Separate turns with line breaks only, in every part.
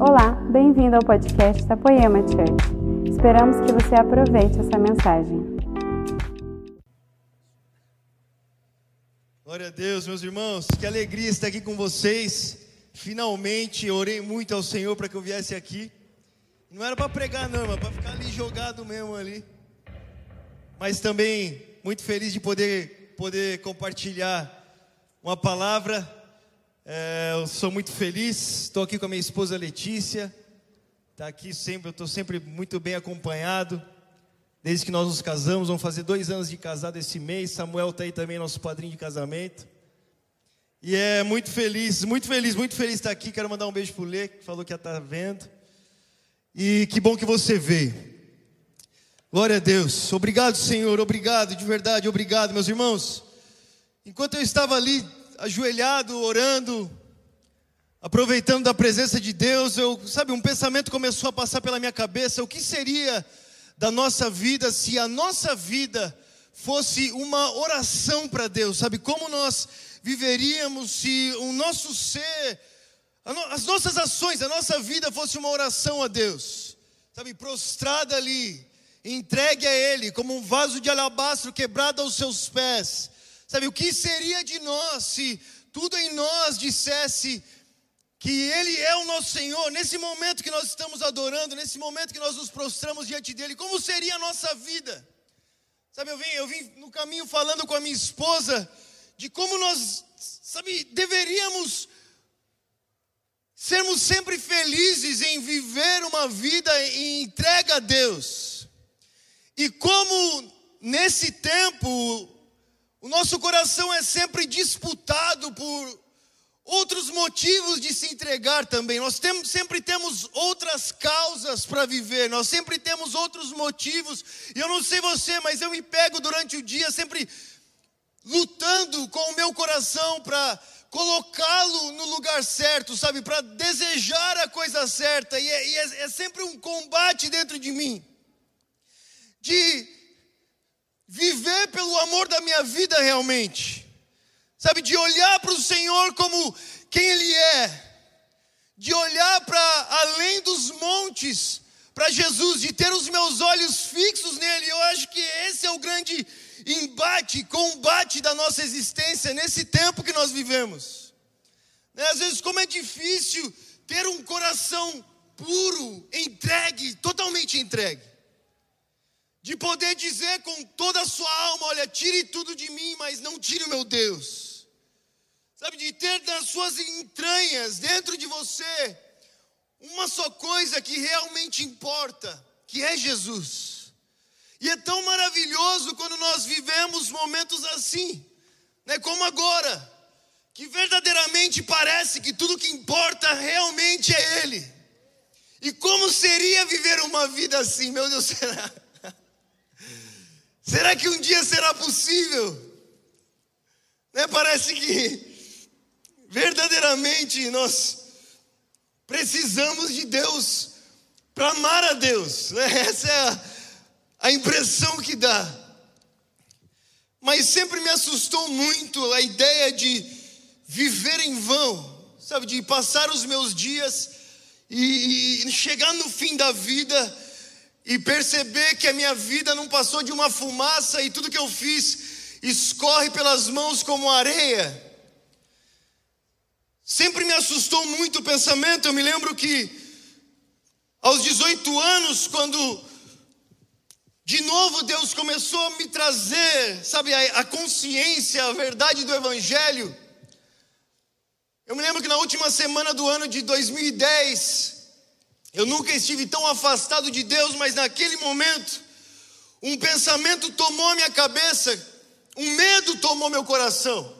Olá, bem-vindo ao podcast da Poema Church. Esperamos que você aproveite essa mensagem.
Glória a Deus, meus irmãos, que alegria estar aqui com vocês. Finalmente orei muito ao Senhor para que eu viesse aqui. Não era para pregar, não, mas para ficar ali jogado mesmo ali. Mas também muito feliz de poder, poder compartilhar uma palavra. É, eu sou muito feliz. Estou aqui com a minha esposa Letícia. Está aqui sempre, eu estou sempre muito bem acompanhado. Desde que nós nos casamos, vamos fazer dois anos de casado esse mês. Samuel está aí também, nosso padrinho de casamento. E é muito feliz, muito feliz, muito feliz estar aqui. Quero mandar um beijo para o Lê, que falou que ia estar vendo. E que bom que você veio. Glória a Deus. Obrigado, Senhor. Obrigado, de verdade, obrigado, meus irmãos. Enquanto eu estava ali ajoelhado, orando, aproveitando da presença de Deus, eu, sabe, um pensamento começou a passar pela minha cabeça. O que seria da nossa vida se a nossa vida fosse uma oração para Deus? Sabe como nós viveríamos se o nosso ser as nossas ações, a nossa vida fosse uma oração a Deus, sabe, prostrada ali, entregue a Ele como um vaso de alabastro quebrado aos seus pés, sabe, o que seria de nós se tudo em nós dissesse que Ele é o nosso Senhor, nesse momento que nós estamos adorando, nesse momento que nós nos prostramos diante dEle, como seria a nossa vida? Sabe, eu vim, eu vim no caminho falando com a minha esposa de como nós, sabe, deveríamos sermos sempre felizes em viver uma vida em entrega a Deus. E como nesse tempo o nosso coração é sempre disputado por outros motivos de se entregar também. Nós temos, sempre temos outras causas para viver, nós sempre temos outros motivos. E eu não sei você, mas eu me pego durante o dia sempre lutando com o meu coração para colocá-lo no lugar certo, sabe? Para desejar a coisa certa. E, é, e é, é sempre um combate dentro de mim. De viver pelo amor da minha vida realmente. Sabe? De olhar para o Senhor como quem Ele é. De olhar para além dos montes, para Jesus, de ter os meus olhos fixos nele. Eu acho que esse é o grande embate, combate da nossa existência nesse tempo que nós vivemos. Né? Às vezes, como é difícil ter um coração puro, entregue, totalmente entregue. De poder dizer com toda a sua alma: olha, tire tudo de mim, mas não tire o meu Deus. Sabe, de ter nas suas entranhas, dentro de você, uma só coisa que realmente importa, que é Jesus. E é tão maravilhoso quando nós vivemos momentos assim, né, como agora, que verdadeiramente parece que tudo que importa realmente é Ele. E como seria viver uma vida assim, meu Deus, será? Será que um dia será possível? Né, parece que verdadeiramente nós precisamos de Deus para amar a Deus. Né? Essa é a a impressão que dá. Mas sempre me assustou muito a ideia de viver em vão, sabe, de passar os meus dias e, e chegar no fim da vida e perceber que a minha vida não passou de uma fumaça e tudo que eu fiz escorre pelas mãos como areia. Sempre me assustou muito o pensamento. Eu me lembro que aos 18 anos, quando de novo, Deus começou a me trazer, sabe, a, consciência, a verdade do Evangelho. Eu me lembro que na última semana do ano de 2010, eu nunca estive tão afastado de Deus, mas naquele momento, um pensamento tomou minha cabeça, um medo tomou meu coração.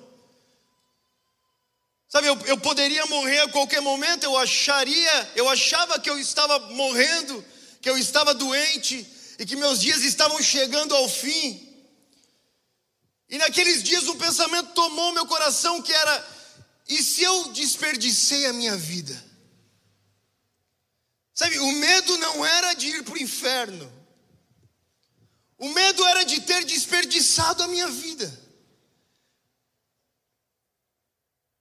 Sabe, eu, eu poderia morrer a qualquer momento, eu acharia, eu achava que eu estava morrendo, que eu estava doente, e que meus dias estavam chegando ao fim. E naqueles dias um pensamento tomou meu coração que era: e se eu desperdicei a minha vida? Sabe, o medo não era de ir para o inferno, o medo era de ter desperdiçado a minha vida.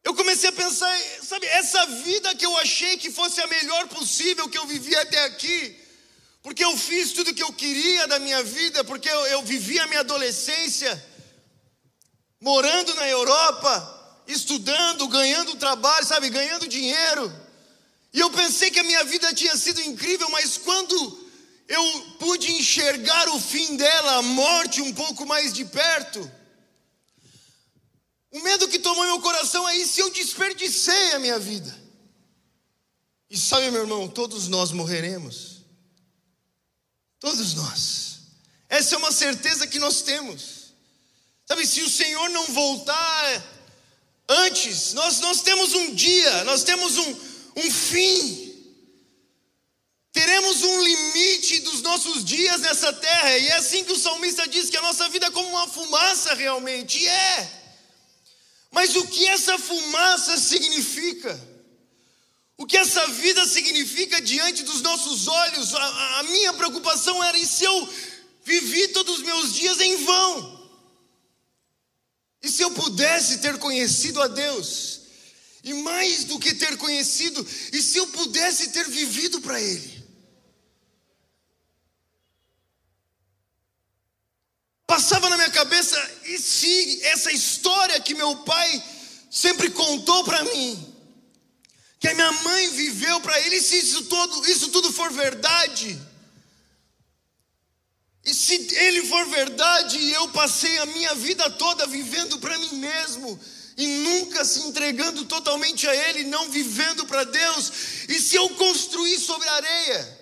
Eu comecei a pensar, sabe, essa vida que eu achei que fosse a melhor possível que eu vivi até aqui, porque eu fiz tudo que eu queria da minha vida, porque eu, eu vivi a minha adolescência morando na Europa, estudando, ganhando trabalho, sabe, ganhando dinheiro. E eu pensei que a minha vida tinha sido incrível, mas quando eu pude enxergar o fim dela, a morte um pouco mais de perto, o medo que tomou meu coração é e se eu desperdicei a minha vida? E sabe, meu irmão, todos nós morreremos. Todos nós. Essa é uma certeza que nós temos. Sabe, se o Senhor não voltar antes, nós, nós temos um dia, nós temos um, um fim. Teremos um limite dos nossos dias nessa terra, e é assim que o salmista diz que a nossa vida é como uma fumaça realmente, e é. Mas o que essa fumaça significa? O que essa vida significa diante dos nossos olhos? A, a minha preocupação era: e se eu vivi todos os meus dias em vão? E se eu pudesse ter conhecido a Deus? E mais do que ter conhecido, e se eu pudesse ter vivido para Ele? Passava na minha cabeça, e se essa história que meu pai sempre contou para mim, que a minha mãe viveu para ele, se isso, todo, isso tudo for verdade, e se ele for verdade e eu passei a minha vida toda vivendo para mim mesmo, e nunca se entregando totalmente a Ele, não vivendo para Deus, e se eu construir sobre a areia,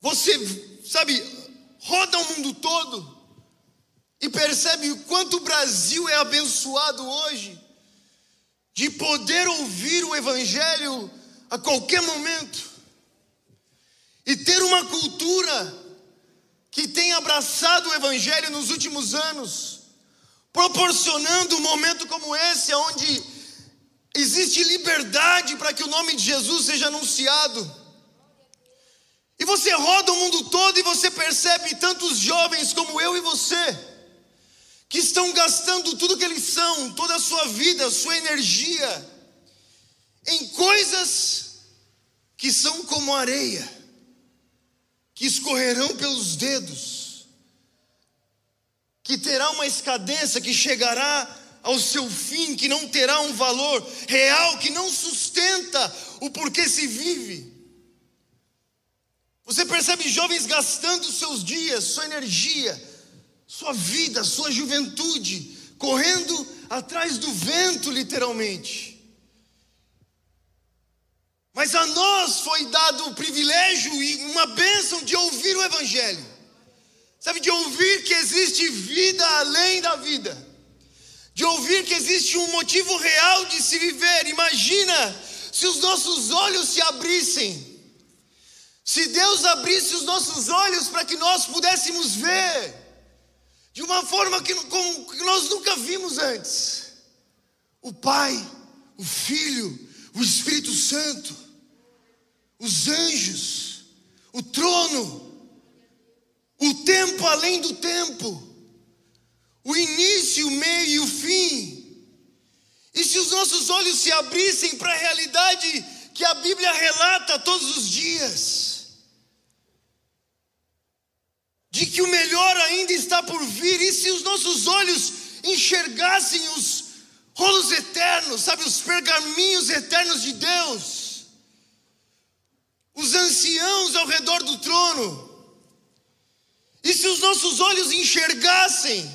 Você, sabe, roda o mundo todo e percebe o quanto o Brasil é abençoado hoje, de poder ouvir o Evangelho a qualquer momento, e ter uma cultura que tem abraçado o Evangelho nos últimos anos, proporcionando um momento como esse, onde existe liberdade para que o nome de Jesus seja anunciado. E você roda o mundo todo e você percebe tantos jovens como eu e você, que estão gastando tudo que eles são, toda a sua vida, sua energia, em coisas que são como areia, que escorrerão pelos dedos, que terá uma escadência que chegará ao seu fim, que não terá um valor real, que não sustenta o porquê se vive. Você percebe jovens gastando seus dias, sua energia, sua vida, sua juventude, correndo atrás do vento, literalmente. Mas a nós foi dado o privilégio e uma bênção de ouvir o Evangelho, sabe, de ouvir que existe vida além da vida, de ouvir que existe um motivo real de se viver. Imagina se os nossos olhos se abrissem. Se Deus abrisse os nossos olhos para que nós pudéssemos ver. De uma forma que, como, que nós nunca vimos antes, o Pai, o Filho, o Espírito Santo, os anjos, o trono, o tempo além do tempo, o início, o meio e o fim. E se os nossos olhos se abrissem para a realidade que a Bíblia relata todos os dias, de que o melhor ainda está por vir, e se os nossos olhos enxergassem os rolos eternos, sabe, os pergaminhos eternos de Deus, os anciãos ao redor do trono, e se os nossos olhos enxergassem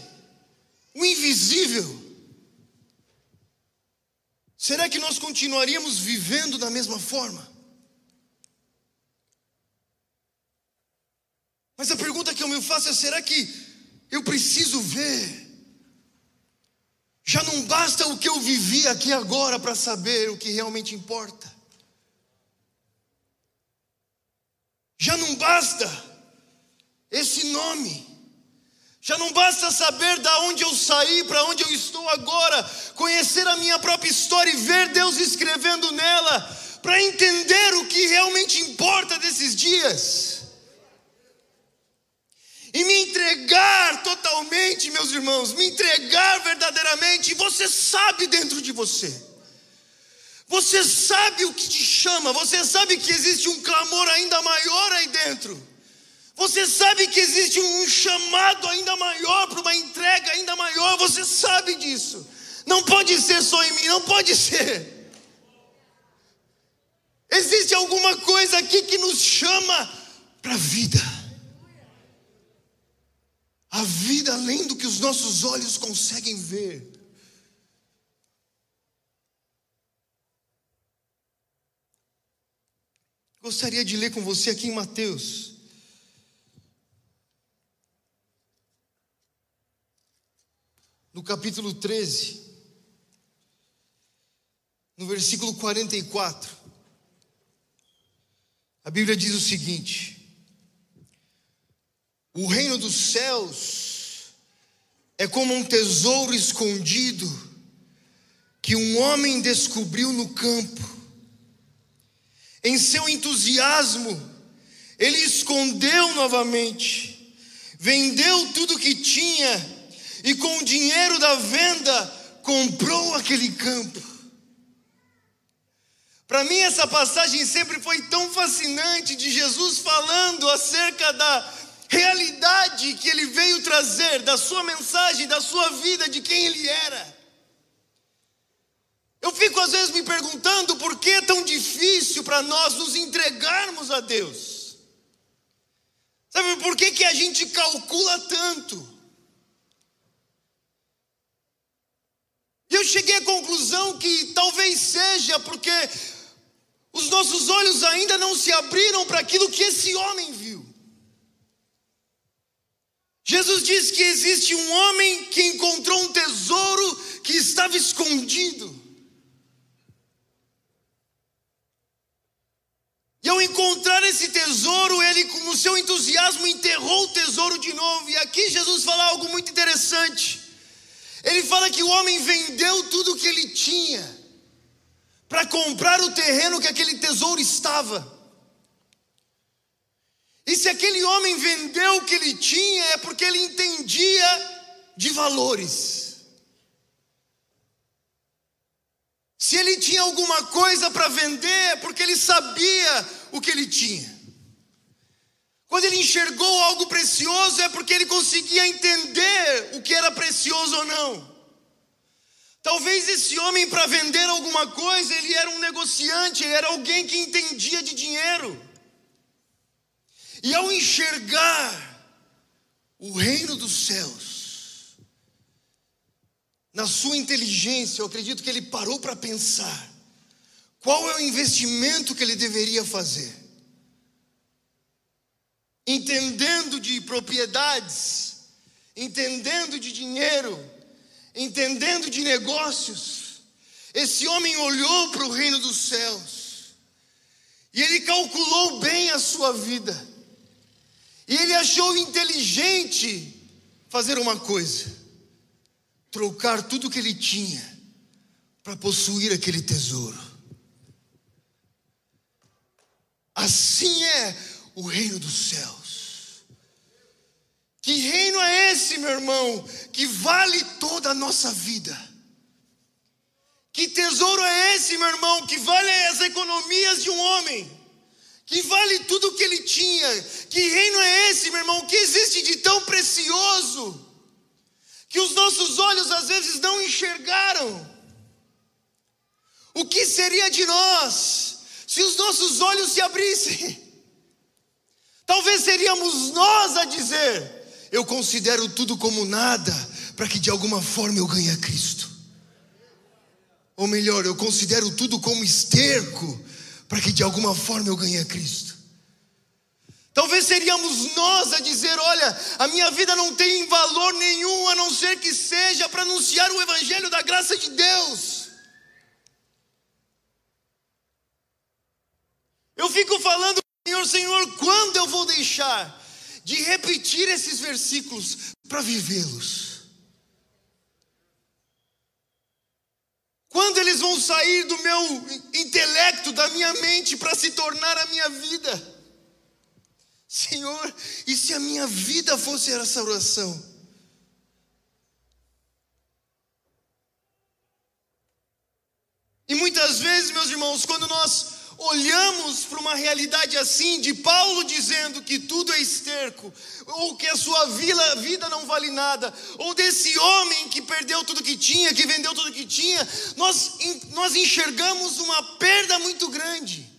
o invisível, será que nós continuaríamos vivendo da mesma forma? Mas a pergunta que eu me faço é: será que eu preciso ver? Já não basta o que eu vivi aqui agora para saber o que realmente importa. Já não basta esse nome. Já não basta saber da onde eu saí, para onde eu estou agora, conhecer a minha própria história e ver Deus escrevendo nela, para entender o que realmente importa desses dias. e me entregar totalmente, meus irmãos, me entregar verdadeiramente, e você sabe dentro de você. Você sabe o que te chama, você sabe que existe um clamor ainda maior aí dentro. Você sabe que existe um chamado ainda maior para uma entrega ainda maior, você sabe disso. Não pode ser só em mim, não pode ser. Existe alguma coisa aqui que nos chama para a vida. A vida além do que os nossos olhos conseguem ver. Gostaria de ler com você aqui em Mateus. No capítulo 13, no versículo 44, a Bíblia diz o seguinte: O reino dos céus é como um tesouro escondido que um homem descobriu no campo em seu entusiasmo, ele escondeu novamente, vendeu tudo que tinha e com o dinheiro da venda comprou aquele campo. Para mim, essa passagem sempre foi tão fascinante de Jesus falando acerca da realidade que ele veio trazer, da sua mensagem, da sua vida, de quem ele era. Eu fico às vezes me perguntando por que é tão difícil para nós nos entregarmos a Deus. Sabe por que, que a gente calcula tanto? E eu cheguei à conclusão que talvez seja porque os nossos olhos ainda não se abriram para aquilo que esse homem viu. Jesus diz que existe um homem que encontrou um tesouro que estava escondido. E ao encontrar esse tesouro, ele, no seu entusiasmo, enterrou o tesouro de novo. E aqui Jesus fala algo muito interessante. Ele fala que o homem vendeu tudo o que ele tinha para comprar o terreno que aquele tesouro estava. E se aquele homem vendeu o que ele tinha, é porque ele entendia de valores. Se ele tinha alguma coisa para vender, é porque ele sabia o que ele tinha. Quando ele enxergou algo precioso, é porque ele conseguia entender o que era precioso ou não. Talvez esse homem, para vender alguma coisa, ele era um negociante, ele era alguém que entendia de dinheiro. E ao enxergar o reino dos céus, na sua inteligência, eu acredito que ele parou para pensar qual é o investimento que ele deveria fazer. Entendendo de propriedades, entendendo de dinheiro, entendendo de negócios, esse homem olhou para o reino dos céus e ele calculou bem a sua vida, e ele achou inteligente fazer uma coisa trocar tudo que ele tinha para possuir aquele tesouro. Assim é o reino dos céus. Que reino é esse, meu irmão, que vale toda a nossa vida? Que tesouro é esse, meu irmão, que vale as economias de um homem? Que vale tudo o que ele tinha? Que reino é esse, meu irmão, que existe de tão precioso? Que os nossos olhos às vezes não enxergaram. O que seria de nós se os nossos olhos se abrissem? Talvez seríamos nós a dizer: Eu considero tudo como nada, para que de alguma forma eu ganhe a Cristo. Ou melhor, eu considero tudo como esterco, para que de alguma forma eu ganhe a Cristo. Talvez seríamos nós a dizer: olha, a minha vida não tem valor nenhum a não ser que seja para anunciar o Evangelho da graça de Deus. Eu fico falando, Senhor, Senhor, quando eu vou deixar de repetir esses versículos para vivê-los? Quando eles vão sair do meu intelecto, da minha mente, para se tornar a minha vida? Senhor, e se a minha vida fosse essa oração? E muitas vezes, meus irmãos, quando nós olhamos para uma realidade assim, de Paulo dizendo que tudo é esterco, ou que a sua vida, não vale nada, ou desse homem que perdeu tudo que tinha, que vendeu tudo que tinha, nós, nós enxergamos uma perda muito grande.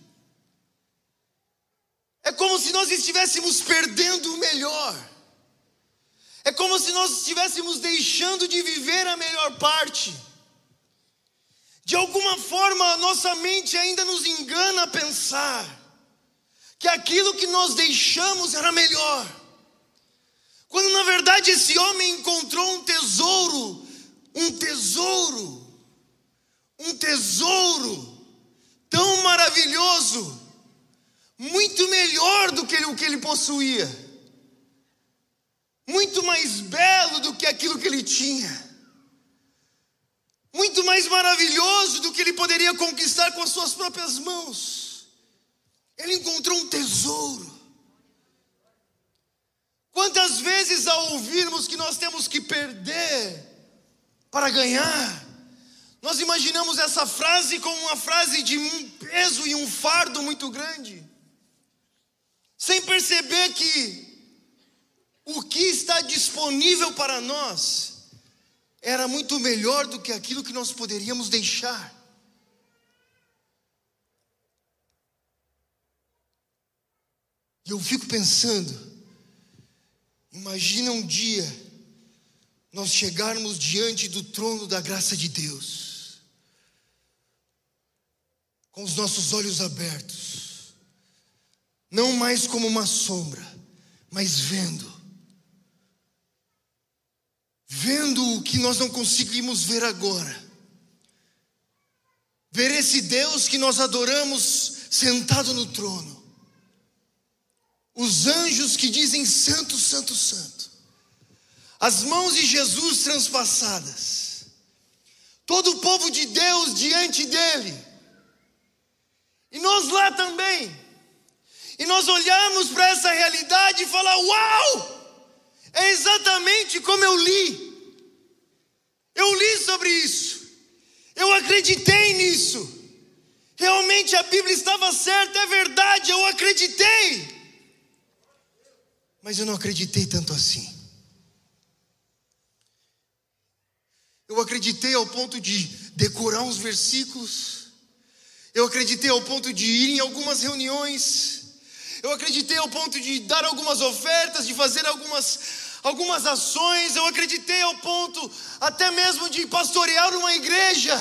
É como se nós estivéssemos perdendo o melhor. É como se nós estivéssemos deixando de viver a melhor parte. De alguma forma, a nossa mente ainda nos engana a pensar que aquilo que nós deixamos era melhor. Quando na verdade esse homem encontrou um tesouro, um tesouro, um tesouro tão maravilhoso, muito melhor do que o que ele possuía, muito mais belo do que aquilo que ele tinha muito mais maravilhoso do que ele poderia conquistar com as suas próprias mãos. Ele encontrou um tesouro. Quantas vezes ao ouvirmos que nós temos que perder para ganhar, nós imaginamos essa frase como uma frase de um peso e um fardo muito grande, sem perceber que o que está disponível para nós era muito melhor do que aquilo que nós poderíamos deixar. E eu fico pensando, imagina um dia nós chegarmos diante do trono da graça de Deus, com os nossos olhos abertos, não mais como uma sombra, mas vendo vendo o que nós não conseguimos ver agora. Ver esse Deus que nós adoramos sentado no trono. Os anjos que dizem santo, santo, santo. As mãos de Jesus transpassadas. Todo o povo de Deus diante dele. E nós lá também. E nós olhamos para essa realidade e falamos: Uau! É exatamente como eu li. Eu li sobre isso. Eu acreditei nisso. Realmente a Bíblia estava certa, é verdade, eu acreditei. Mas eu não acreditei tanto assim. Eu acreditei ao ponto de decorar uns versículos. Eu acreditei ao ponto de ir em algumas reuniões. Eu acreditei ao ponto de dar algumas ofertas, de fazer algumas, algumas ações. Eu acreditei ao ponto até mesmo de pastorear uma igreja.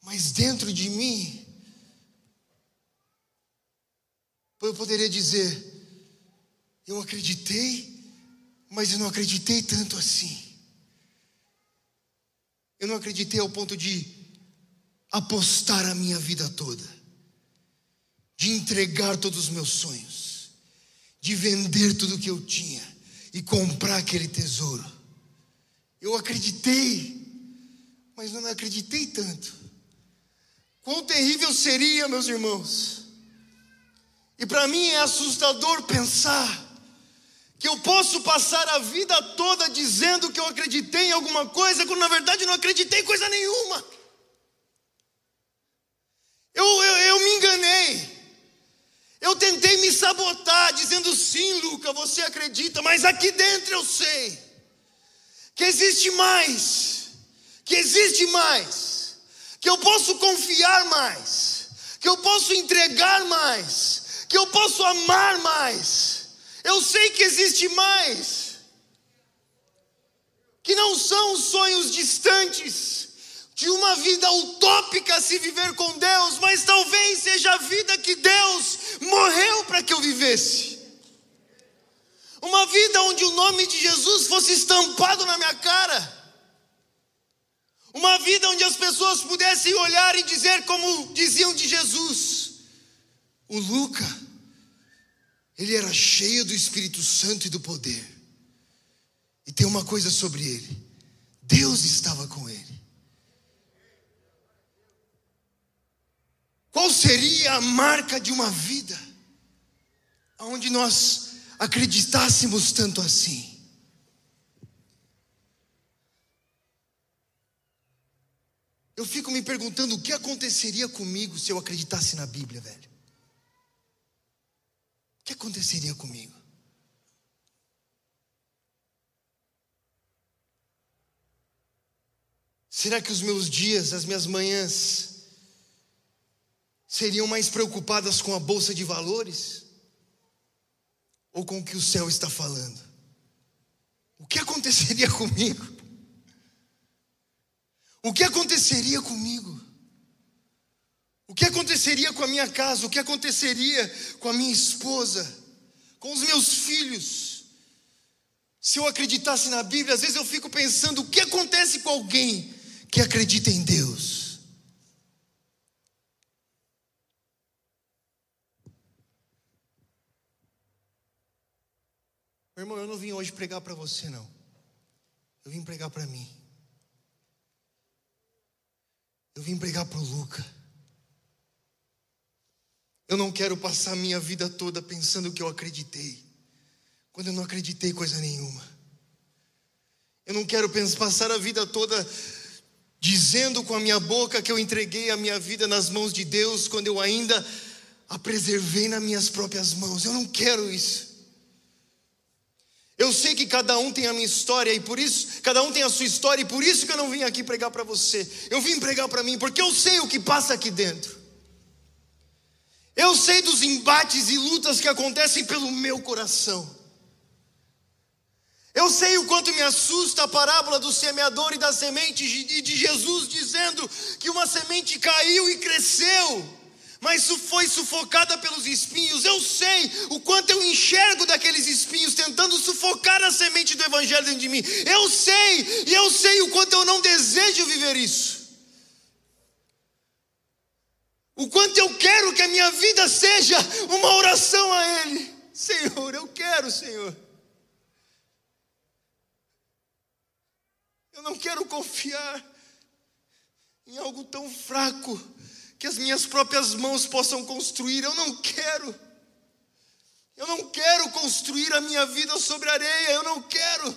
Mas dentro de mim, eu poderia dizer: eu acreditei, mas eu não acreditei tanto assim. Eu não acreditei ao ponto de apostar a minha vida toda de entregar todos os meus sonhos, de vender tudo o que eu tinha e comprar aquele tesouro. Eu acreditei, mas não acreditei tanto. Quão terrível seria, meus irmãos. E para mim é assustador pensar que eu posso passar a vida toda dizendo que eu acreditei em alguma coisa, quando na verdade não acreditei em coisa nenhuma. Eu, eu, eu me enganei. Eu tentei me sabotar, dizendo sim, Luca, você acredita, mas aqui dentro eu sei que existe mais, que existe mais, que eu posso confiar mais, que eu posso entregar mais, que eu posso amar mais. Eu sei que existe mais, que não são sonhos distantes, de uma vida utópica se viver com Deus, mas talvez seja a vida que Deus morreu para que eu vivesse. Uma vida onde o nome de Jesus fosse estampado na minha cara. Uma vida onde as pessoas pudessem olhar e dizer como diziam de Jesus. O Luca, ele era cheio do Espírito Santo e do poder. E tem uma coisa sobre ele: Deus estava com ele. Qual seria a marca de uma vida onde nós acreditássemos tanto assim. Eu fico me perguntando o que aconteceria comigo se eu acreditasse na Bíblia, velho. O que aconteceria comigo? Será que os meus dias, as minhas manhãs, seriam mais preocupadas com a bolsa de valores ou com o que o céu está falando? O que aconteceria comigo? O que aconteceria comigo? O que aconteceria com a minha casa? O que aconteceria com a minha esposa? Com os meus filhos? Se eu acreditasse na Bíblia, às vezes eu fico pensando: o que acontece com alguém que acredita em Deus. Meu irmão, eu não vim hoje pregar para você, não. Eu vim pregar para mim. Eu vim pregar para o Luca. Eu não quero passar a minha vida toda pensando que eu acreditei, quando eu não acreditei coisa nenhuma. Eu não quero passar a vida toda dizendo com a minha boca que eu entreguei a minha vida nas mãos de Deus quando eu ainda a preservei nas minhas próprias mãos. Eu não quero isso. Eu sei que cada um tem a minha história e por isso, cada um tem a sua história e por isso que eu não vim aqui pregar para você. Eu vim pregar para mim porque eu sei o que passa aqui dentro. Eu sei dos embates e lutas que acontecem pelo meu coração. Eu sei o quanto me assusta a parábola do semeador e da semente e de Jesus dizendo que uma semente caiu e cresceu, mas foi sufocada pelos espinhos. Eu sei o quanto eu enxergo daqueles espinhos tentando sufocar a semente do Evangelho dentro de mim. Eu sei, e eu sei o quanto eu não desejo viver isso. O quanto eu quero que a minha vida seja uma oração a Ele. Senhor, eu quero, Senhor. Eu não quero confiar em algo tão fraco que as minhas próprias mãos possam construir. Eu não quero. Eu não quero construir a minha vida sobre areia. Eu não quero.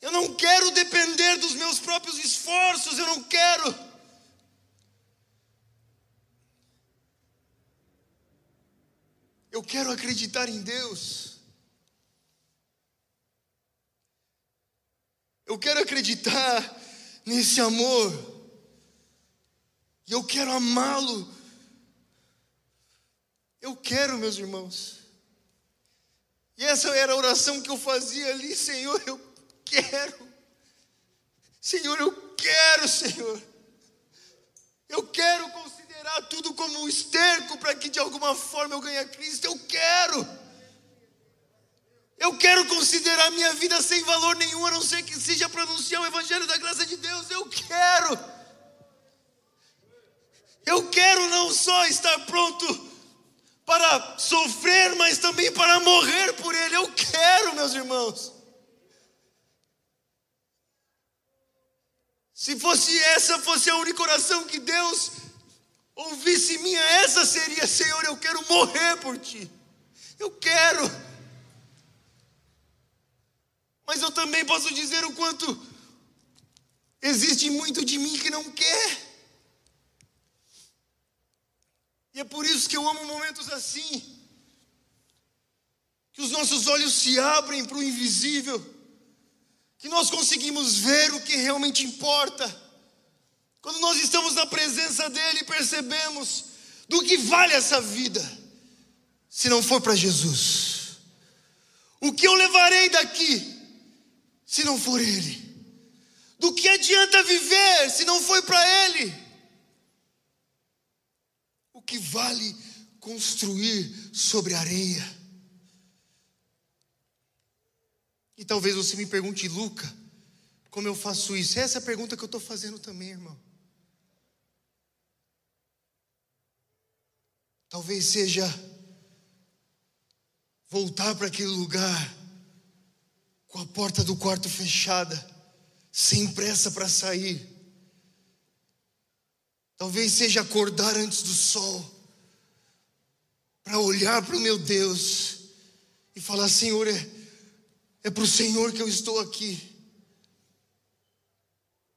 Eu não quero depender dos meus próprios esforços. Eu não quero. Eu quero acreditar em Deus. Eu quero acreditar nesse amor. E eu quero amá-lo. Eu quero, meus irmãos. E essa era a oração que eu fazia ali, Senhor, eu quero. Senhor, eu quero, Senhor. Eu quero considerar tudo como um esterco para que de alguma forma eu ganhe a Cristo. Eu quero. Eu quero considerar minha vida sem valor nenhum, a não ser que seja pronunciar o Evangelho da graça de Deus. Eu quero. Eu quero não só estar pronto para sofrer, mas também para morrer por Ele. Eu quero, meus irmãos. Se fosse essa fosse a única oração que Deus ouvisse minha, essa seria, Senhor, eu quero morrer por Ti. Eu quero. Mas eu também posso dizer o quanto existe muito de mim que não quer. E é por isso que eu amo momentos assim. Que os nossos olhos se abrem para o invisível. Que nós conseguimos ver o que realmente importa. Quando nós estamos na presença dEle, percebemos do que vale essa vida, se não for para Jesus. O que eu levarei daqui se não for Ele? Do que adianta viver se não foi para Ele? O que vale construir sobre areia? E talvez você me pergunte, Luca, como eu faço isso? Essa é a pergunta que eu estou fazendo também, irmão. Talvez seja voltar para aquele lugar com a porta do quarto fechada, sem pressa para sair. Talvez seja acordar antes do sol, para olhar para o meu Deus e falar: Senhor, é, é para o Senhor que eu estou aqui.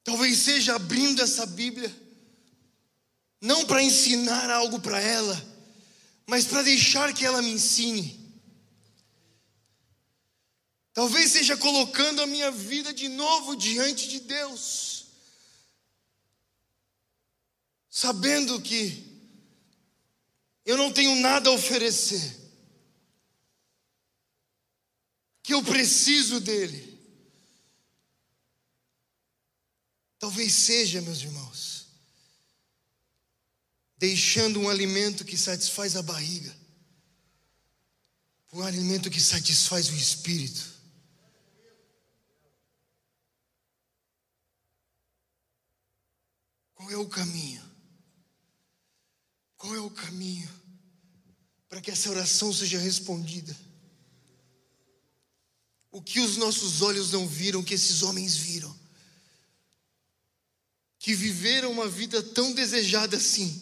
Talvez seja abrindo essa Bíblia, não para ensinar algo para ela, mas para deixar que ela me ensine. Talvez seja colocando a minha vida de novo diante de Deus, sabendo que eu não tenho nada a oferecer, que eu preciso dele. Talvez seja, meus irmãos, deixando um alimento que satisfaz a barriga, um alimento que satisfaz o espírito. Qual é o caminho? Qual é o caminho para que essa oração seja respondida? O que os nossos olhos não viram, que esses homens viram, que viveram uma vida tão desejada assim,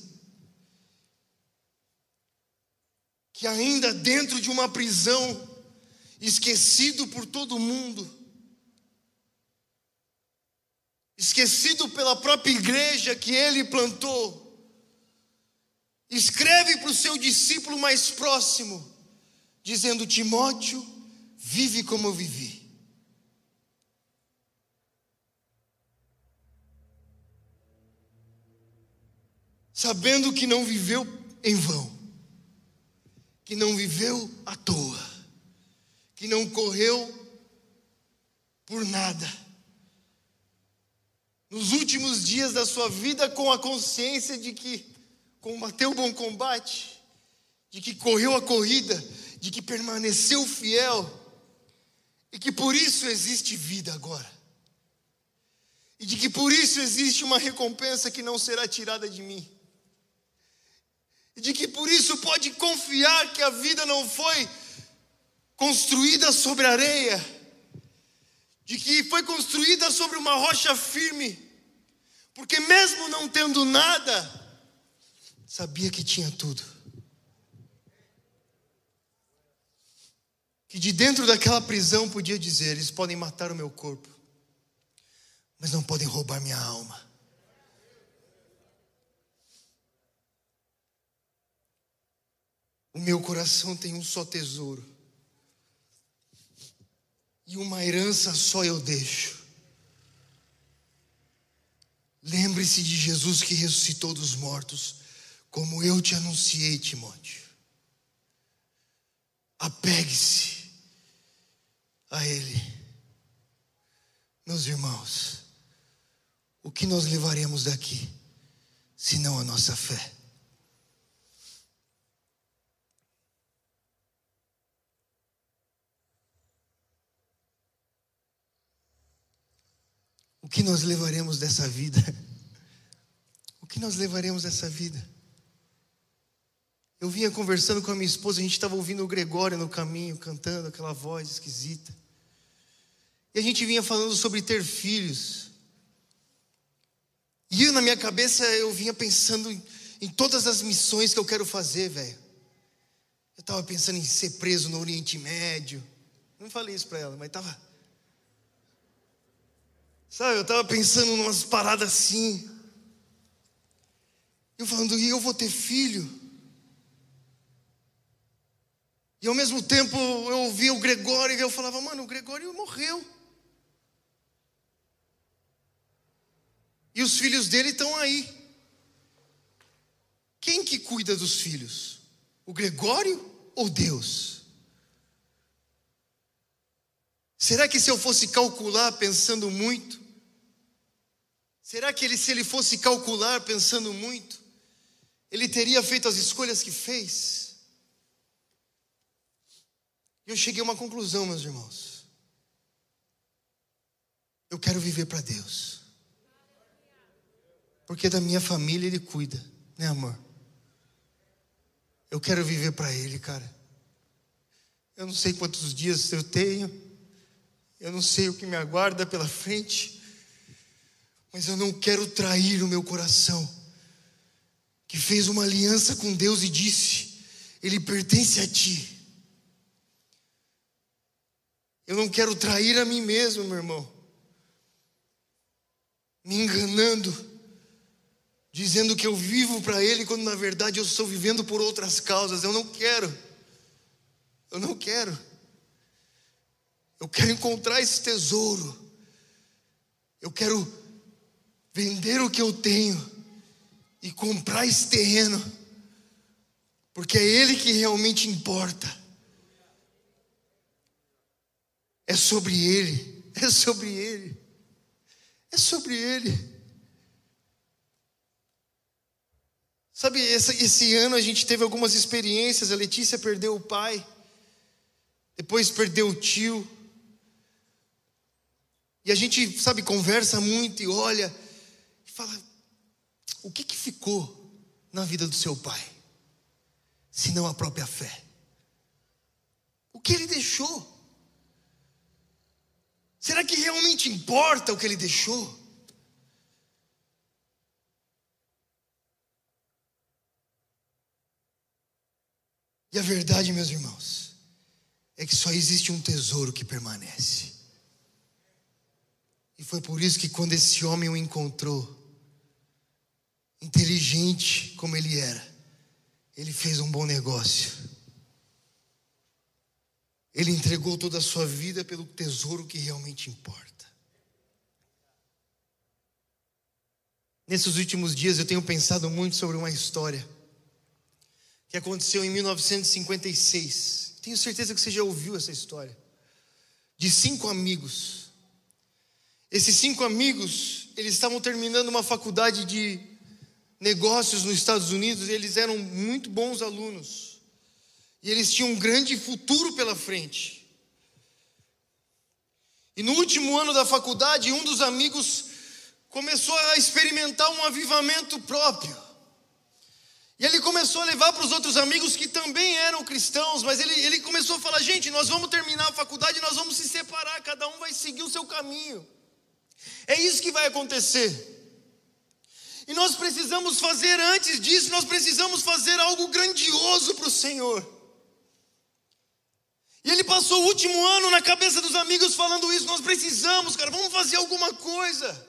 que ainda dentro de uma prisão, esquecido por todo mundo, esquecido pela própria igreja que ele plantou, escreve para o seu discípulo mais próximo, dizendo: Timóteo, vive como eu vivi. Sabendo que não viveu em vão, que não viveu à toa, que não correu por nada. Nos últimos dias da sua vida, com a consciência de que combateu o bom combate, de que correu a corrida, de que permaneceu fiel, e que por isso existe vida agora. E de que por isso existe uma recompensa que não será tirada de mim. E de que por isso pode confiar que a vida não foi construída sobre areia, de que foi construída sobre uma rocha firme, porque mesmo não tendo nada, sabia que tinha tudo. Que de dentro daquela prisão podia dizer: eles podem matar o meu corpo, mas não podem roubar minha alma. O meu coração tem um só tesouro, e uma herança só eu deixo. Lembre-se de Jesus que ressuscitou dos mortos como eu te anunciei, Timóteo. Apegue-se a Ele. Meus irmãos, o que nós levaremos daqui, senão a nossa fé? O que nós levaremos dessa vida? O que nós levaremos dessa vida? Eu vinha conversando com a minha esposa, a gente estava ouvindo o Gregório no caminho, cantando aquela voz esquisita. E a gente vinha falando sobre ter filhos. E eu, na minha cabeça eu vinha pensando em, em todas as missões que eu quero fazer, velho. Eu estava pensando em ser preso no Oriente Médio. Não falei isso para ela, mas estava. Sabe, eu estava pensando em umas paradas assim. Eu falando, e eu vou ter filho? E ao mesmo tempo eu ouvia o Gregório e eu falava, mano, o Gregório morreu. E os filhos dele estão aí. Quem que cuida dos filhos? O Gregório ou Deus? Será que se eu fosse calcular pensando muito, será que ele, se ele fosse calcular pensando muito, ele teria feito as escolhas que fez? E eu cheguei a uma conclusão, meus irmãos. Eu quero viver para Deus. Porque da minha família Ele cuida, né, amor? Eu quero viver para Ele, cara. Eu não sei quantos dias eu tenho, eu não sei o que me aguarda pela frente, mas eu não quero trair o meu coração, que fez uma aliança com Deus e disse: ele pertence a ti. Eu não quero trair a mim mesmo, meu irmão, me enganando dizendo que eu vivo para Ele, quando na verdade eu estou vivendo por outras causas. Eu não quero. Eu não quero. Eu quero encontrar esse tesouro. Eu quero vender o que eu tenho e comprar esse terreno, porque é Ele que realmente importa. É sobre Ele, é sobre Ele, é sobre Ele. Sabe, esse, ano a gente teve algumas experiências. A Letícia perdeu o pai, depois perdeu o tio. E a gente, sabe, conversa muito e olha e fala: o que, que ficou na vida do seu pai, se não a própria fé? O que ele deixou? Será que realmente importa o que ele deixou? E a verdade, meus irmãos, é que só existe um tesouro que permanece. E foi por isso que quando esse homem o encontrou, inteligente como ele era, ele fez um bom negócio. Ele entregou toda a sua vida pelo tesouro que realmente importa. Nesses últimos dias eu tenho pensado muito sobre uma história que aconteceu em 1956. Tenho certeza que você já ouviu essa história. De cinco amigos. Esses cinco amigos, eles estavam terminando uma faculdade de negócios nos Estados Unidos, e eles eram muito bons alunos. E eles tinham um grande futuro pela frente. E no último ano da faculdade, um dos amigos começou a experimentar um avivamento próprio. E ele começou a levar para os outros amigos que também eram cristãos, mas ele, ele começou a falar: gente, nós vamos terminar a faculdade, nós vamos se separar, cada um vai seguir o seu caminho. É isso que vai acontecer. E nós precisamos fazer antes disso, nós precisamos fazer algo grandioso para o Senhor. E ele passou o último ano na cabeça dos amigos falando isso. Nós precisamos, cara, vamos fazer alguma coisa.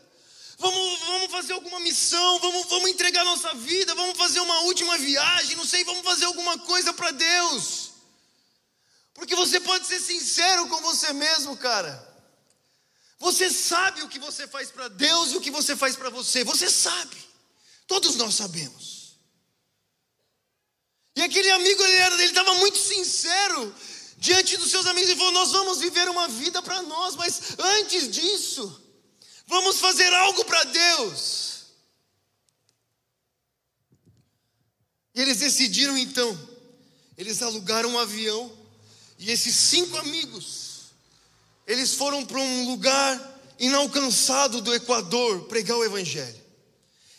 Vamos, vamos fazer alguma missão, vamos, vamos entregar nossa vida, vamos fazer uma última viagem, não sei, vamos fazer alguma coisa para Deus. Porque você pode ser sincero com você mesmo, cara. Você sabe o que você faz para Deus e o que você faz para você. Você sabe. Todos nós sabemos. E aquele amigo, ele estava muito sincero diante dos seus amigos e falou: Nós vamos viver uma vida para nós, mas antes disso, Vamos fazer algo para Deus. E eles decidiram então, eles alugaram um avião e esses cinco amigos, eles foram para um lugar inalcançado do Equador pregar o Evangelho.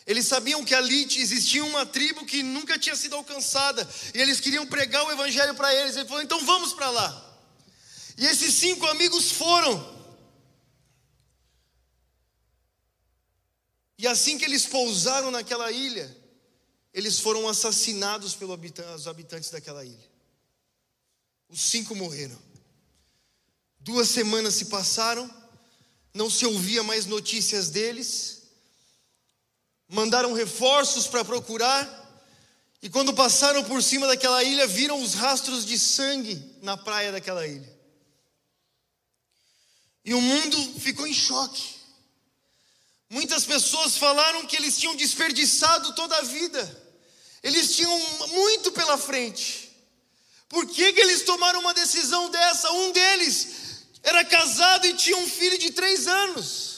Eles sabiam que ali existia uma tribo que nunca tinha sido alcançada e eles queriam pregar o Evangelho para eles. Ele falou: então vamos para lá. E esses cinco amigos foram. E assim que eles pousaram naquela ilha, eles foram assassinados pelos habitantes daquela ilha. Os cinco morreram. Duas semanas se passaram, não se ouvia mais notícias deles. Mandaram reforços para procurar. E quando passaram por cima daquela ilha, viram os rastros de sangue na praia daquela ilha. E o mundo ficou em choque. Muitas pessoas falaram que eles tinham desperdiçado toda a vida, eles tinham muito pela frente. Por que, que eles tomaram uma decisão dessa? Um deles era casado e tinha um filho de três anos.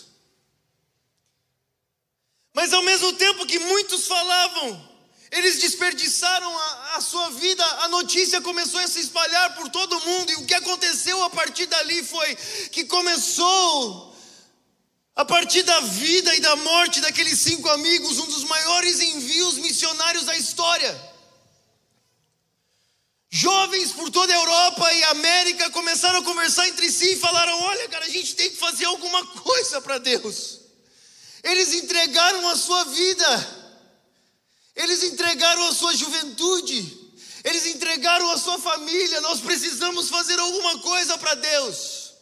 Mas ao mesmo tempo que muitos falavam, eles desperdiçaram a, a, sua vida, a notícia começou a se espalhar por todo mundo, e o que aconteceu a partir dali foi que começou a partir da vida e da morte daqueles cinco amigos, um dos maiores envios missionários da história. Jovens por toda a Europa e América começaram a conversar entre si e falaram: Olha, cara, a gente tem que fazer alguma coisa para Deus. Eles entregaram a sua vida, eles entregaram a sua juventude, Eles entregaram a sua família. Nós precisamos fazer alguma coisa para Deus.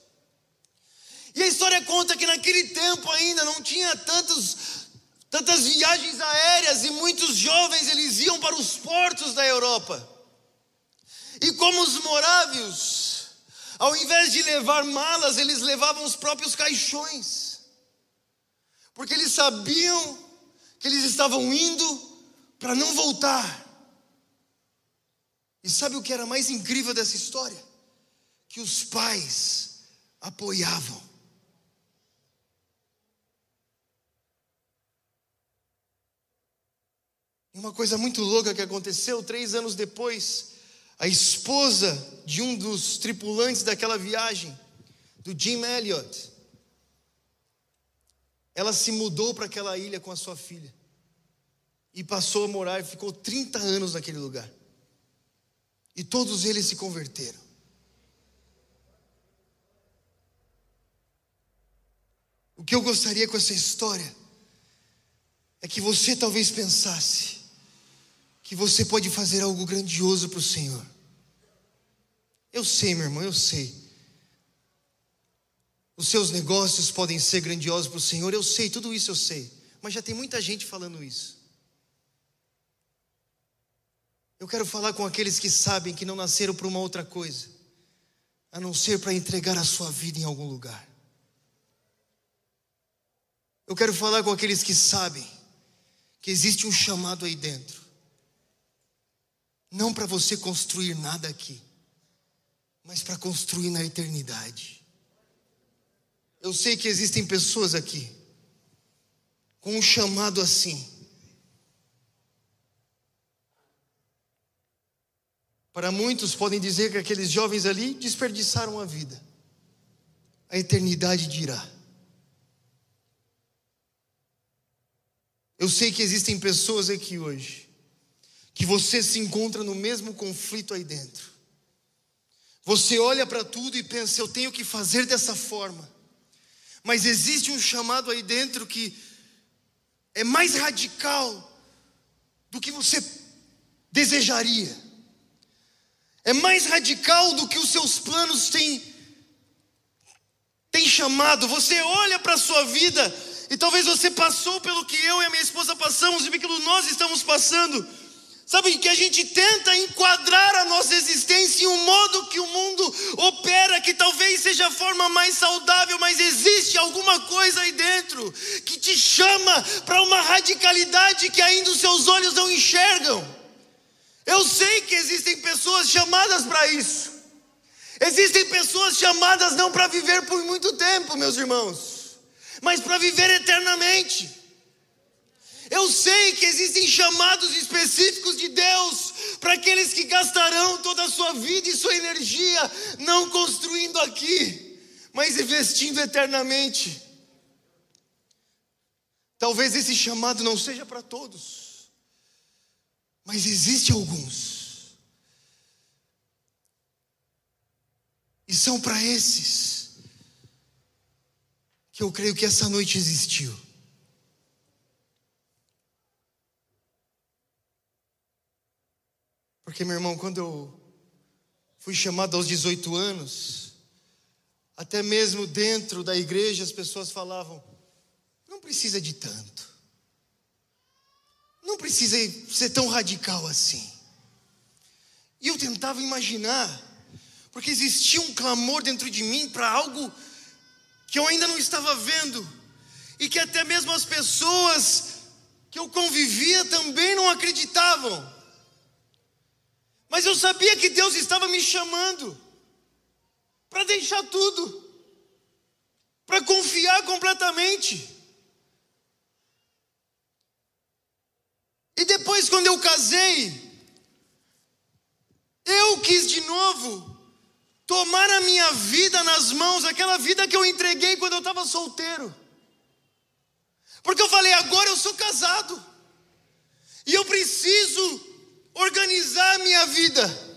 E a história conta que naquele tempo ainda não tinha tantos, tantas viagens aéreas e muitos jovens eles iam para os portos da Europa. E como os morávios, ao invés de levar malas, eles levavam os próprios caixões. Porque eles sabiam que eles estavam indo para não voltar. E sabe o que era mais incrível dessa história? Que os pais apoiavam. E uma coisa muito louca que aconteceu três anos depois, a esposa de um dos tripulantes daquela viagem, do Jim Elliot, ela se mudou para aquela ilha com a sua filha e passou a morar e ficou 30 anos naquele lugar. E todos eles se converteram. O que eu gostaria com essa história é que você talvez pensasse que você pode fazer algo grandioso para o Senhor. Eu sei, meu irmão, eu sei. Os seus negócios podem ser grandiosos para o Senhor, eu sei, tudo isso eu sei. Mas já tem muita gente falando isso. Eu quero falar com aqueles que sabem que não nasceram para uma outra coisa, a não ser para entregar a sua vida em algum lugar. Eu quero falar com aqueles que sabem que existe um chamado aí dentro, não para você construir nada aqui, mas para construir na eternidade. Eu sei que existem pessoas aqui com um chamado assim Para muitos podem dizer que aqueles jovens ali desperdiçaram a vida. A eternidade dirá. Eu sei que existem pessoas aqui hoje que você se encontra no mesmo conflito aí dentro. Você olha para tudo e pensa, eu tenho que fazer dessa forma. Mas existe um chamado aí dentro que é mais radical do que você desejaria é mais radical do que os seus planos têm, têm chamado. Você olha para a sua vida e talvez você passou pelo que eu e a minha esposa passamos e pelo que nós estamos passando. Sabe que a gente tenta enquadrar a nossa existência em um modo que o mundo opera, que talvez seja a forma mais saudável, mas existe alguma coisa aí dentro que te chama para uma radicalidade que ainda os seus olhos não enxergam. Eu sei que existem pessoas chamadas para isso. Existem pessoas chamadas não para viver por muito tempo, meus irmãos, mas para viver eternamente. Eu sei que existem chamados específicos de Deus para aqueles que gastarão toda a sua vida e sua energia não construindo aqui, mas investindo eternamente. Talvez esse chamado não seja para todos. Mas existe alguns. E são para esses que eu creio que essa noite existiu. Porque, meu irmão, quando eu fui chamado aos 18 anos, até mesmo dentro da igreja as pessoas falavam: não precisa de tanto. Não precisa ser tão radical assim. E eu tentava imaginar, porque existia um clamor dentro de mim para algo que eu ainda não estava vendo, e que até mesmo as pessoas que eu convivia também não acreditavam. Mas eu sabia que Deus estava me chamando para deixar tudo, para confiar completamente. E depois, quando eu casei, eu quis de novo tomar a minha vida nas mãos, aquela vida que eu entreguei quando eu estava solteiro. Porque eu falei, agora eu sou casado, e eu preciso organizar minha vida,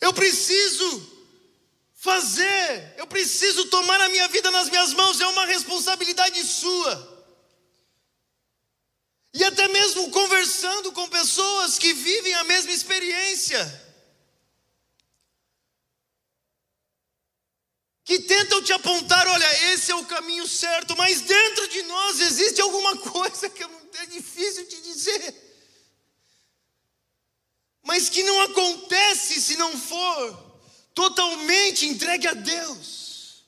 eu preciso fazer, eu preciso tomar a minha vida nas minhas mãos, é uma responsabilidade sua. E até mesmo conversando com pessoas que vivem a mesma experiência. Que tentam te apontar, olha, esse é o caminho certo, mas dentro de nós existe alguma coisa que é difícil de dizer. Mas que não acontece se não for totalmente entregue a Deus.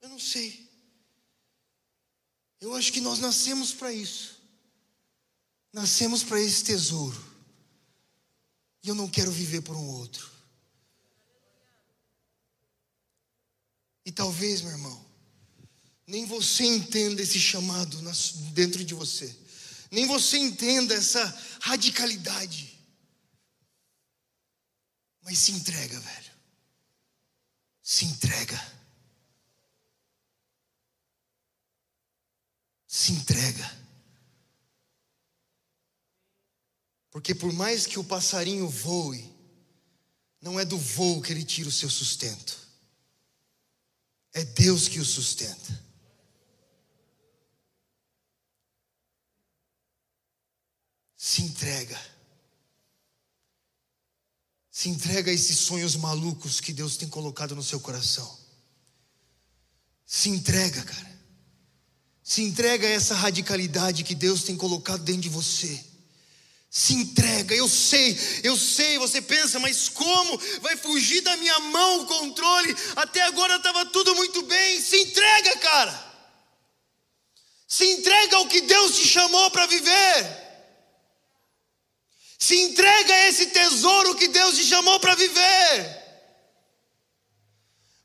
Eu não sei. Eu acho que nós nascemos para isso. Nascemos para esse tesouro. E eu não quero viver por um outro. E talvez, meu irmão, nem você entenda esse chamado dentro de você. Nem você entenda essa radicalidade. Mas se entrega, velho. Se entrega. se entrega. Porque por mais que o passarinho voe, não é do voo que ele tira o seu sustento. É Deus que o sustenta. Se entrega. Se entrega a esses sonhos malucos que Deus tem colocado no seu coração. Se entrega, cara. Se entrega a essa radicalidade que Deus tem colocado dentro de você. Se entrega, eu sei, eu sei, você pensa, mas como vai fugir da minha mão o controle? Até agora estava tudo muito bem. Se entrega, cara. Se entrega ao que Deus te chamou para viver. Se entrega a esse tesouro que Deus te chamou para viver.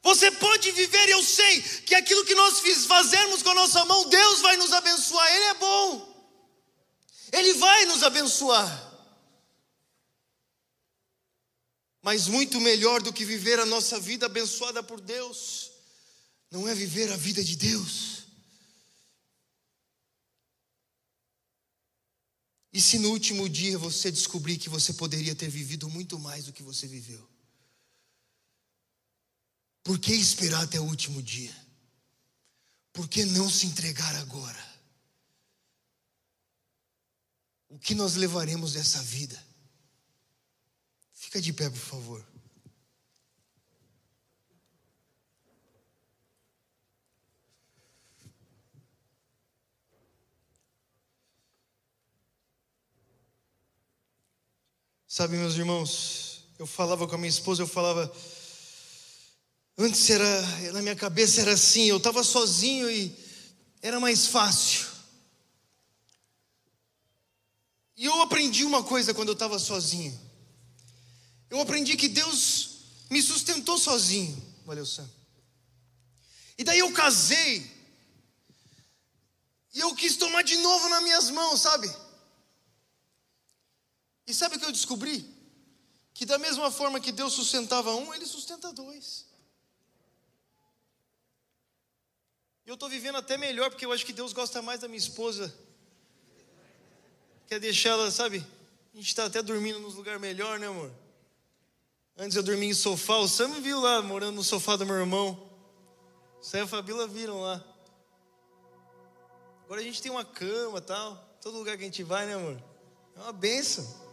Você pode viver, eu sei que aquilo que nós fazermos com a nossa mão, Deus vai nos abençoar, Ele é bom, Ele vai nos abençoar. Mas muito melhor do que viver a nossa vida abençoada por Deus, não é viver a vida de Deus. E se no último dia você descobrir que você poderia ter vivido muito mais do que você viveu? Por que esperar até o último dia? Por que não se entregar agora? O que nós levaremos dessa vida? Fica de pé, por favor. Sabe, meus irmãos, eu falava com a minha esposa, eu falava, Antes era, na minha cabeça era assim, eu estava sozinho e era mais fácil. E eu aprendi uma coisa quando eu estava sozinho. Eu aprendi que Deus me sustentou sozinho. Valeu, Sam. E daí eu casei. E eu quis tomar de novo nas minhas mãos, sabe? E sabe o que eu descobri? Que da mesma forma que Deus sustentava um, Ele sustenta dois. eu estou vivendo até melhor, porque eu acho que Deus gosta mais da minha esposa. Quer deixar ela, sabe? A gente está até dormindo nos lugares melhor, né, amor? Antes eu dormia em sofá, o Sam viu lá, morando no sofá do meu irmão. O Sam e a Fabíola viram lá. Agora a gente tem uma cama e tal. Todo lugar que a gente vai, né, amor? É uma benção.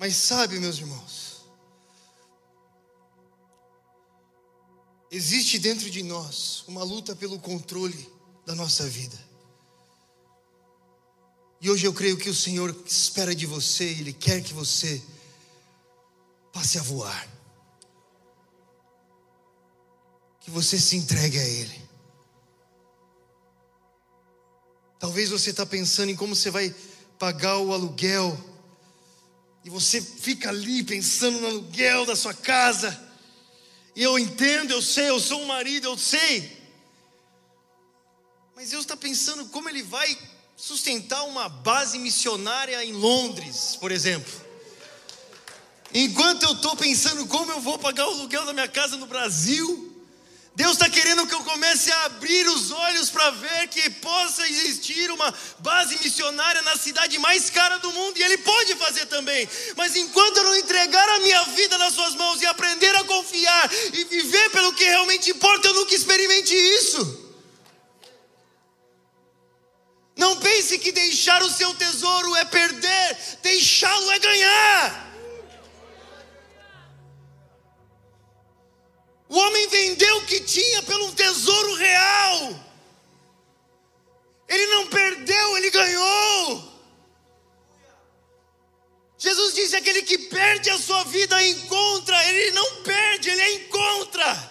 Mas sabe, meus irmãos, Existe dentro de nós uma luta pelo controle da nossa vida. E hoje eu creio que o Senhor espera de você, Ele quer que você passe a voar. Que você se entregue a Ele. Talvez você está pensando em como você vai pagar o aluguel. E você fica ali pensando no aluguel da sua casa e eu entendo, eu sei, eu sou um marido, eu sei. Mas Deus está pensando como Ele vai sustentar uma base missionária em Londres, por exemplo. Enquanto eu estou pensando como eu vou pagar o aluguel da minha casa no Brasil, Deus está querendo que eu comece a abrir os olhos para ver que possa existir uma base missionária na cidade mais cara do mundo, e Ele pode fazer também. Mas enquanto eu não entregar a minha vida nas Suas mãos e aprender a confiar e viver pelo que realmente importa, eu nunca experimente isso. Não pense que deixar o seu tesouro é perder, deixá-lo é ganhar. Vendeu o que tinha pelo tesouro real. Ele não perdeu, ele ganhou. Jesus disse: aquele que perde a sua vida encontra, ele não perde, ele encontra.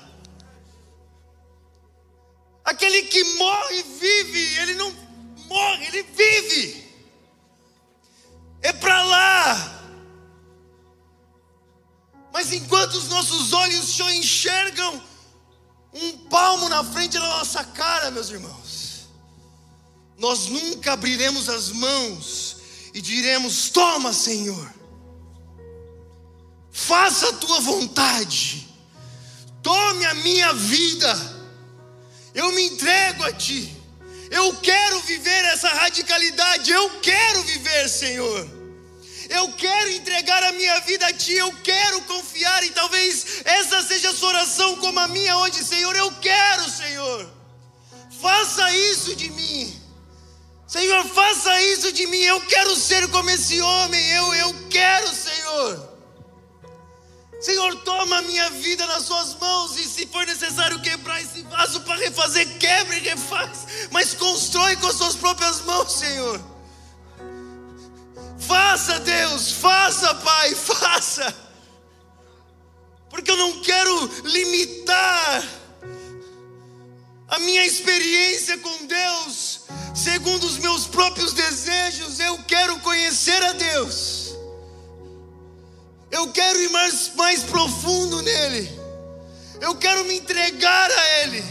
Aquele que morre vive, ele não morre, ele vive. É para lá. Mas enquanto os nossos olhos só enxergam um palmo na frente da nossa cara, meus irmãos, nós nunca abriremos as mãos e diremos: Toma, Senhor, faça a tua vontade, tome a minha vida, eu me entrego a ti, eu quero viver essa radicalidade, eu quero viver, Senhor. Eu quero entregar a minha vida a Ti, eu quero confiar, e talvez essa seja a sua oração como a minha hoje, Senhor. Eu quero, Senhor, faça isso de mim. Senhor, faça isso de mim. Eu quero ser como esse homem. Eu, eu quero, Senhor. Senhor, toma a minha vida nas suas mãos e se for necessário quebrar esse vaso para refazer, quebre e refaz, mas constrói com as suas próprias mãos, Senhor. Faça, Deus, faça, Pai, faça. Porque eu não quero limitar a minha experiência com Deus segundo os meus próprios desejos. Eu quero conhecer a Deus. Eu quero ir mais, mais profundo nele. Eu quero me entregar a Ele.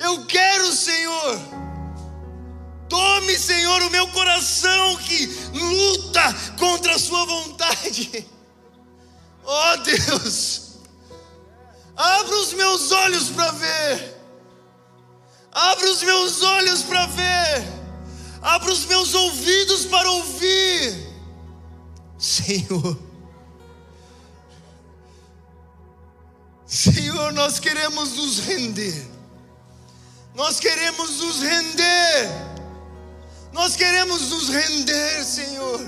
Eu quero, Senhor Tome, Senhor, o meu coração que luta contra a Sua vontade. Oh Deus, abra os meus olhos para ver, abra os meus olhos para ver, abra os meus ouvidos para ouvir, Senhor. Senhor, nós queremos nos render, nós queremos nos render. Nós queremos nos render, Senhor,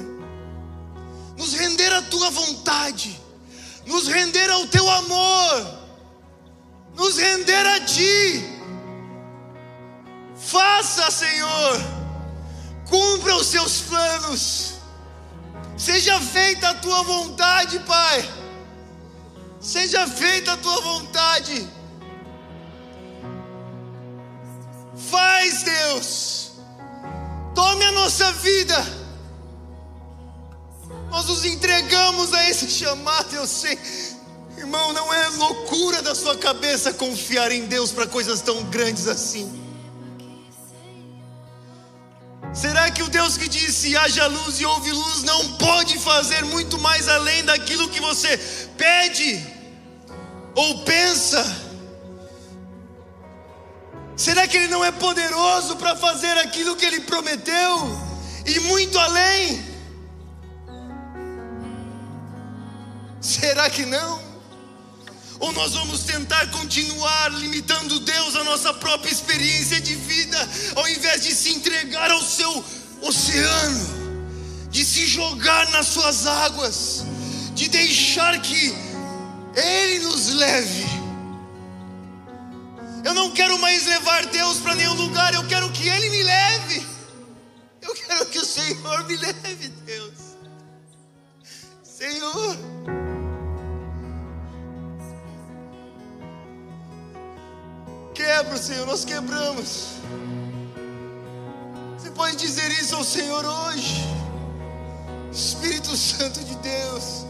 nos render à tua vontade, nos render ao teu amor, nos render a ti. Faça, Senhor, cumpra os seus planos, seja feita a tua vontade, Pai, seja feita a tua vontade. Faz, Deus Tome a nossa vida. Nós nos entregamos a esse chamado, eu sei. Irmão, não é loucura da sua cabeça confiar em Deus para coisas tão grandes assim. Será que o Deus que disse haja luz e houve luz não pode fazer muito mais além daquilo que você pede ou pensa? Será que Ele não é poderoso para fazer aquilo que Ele prometeu e muito além? Será que não? Ou nós vamos tentar continuar limitando Deus à nossa própria experiência de vida, ao invés de se entregar ao seu oceano, de se jogar nas suas águas, de deixar que Ele nos leve eu não quero mais levar Deus para nenhum lugar, eu quero que Ele me leve. Eu quero que o Senhor me leve, Deus. Senhor. Quebra, Senhor, nós quebramos. Você pode dizer isso ao Senhor hoje. Espírito Santo de Deus.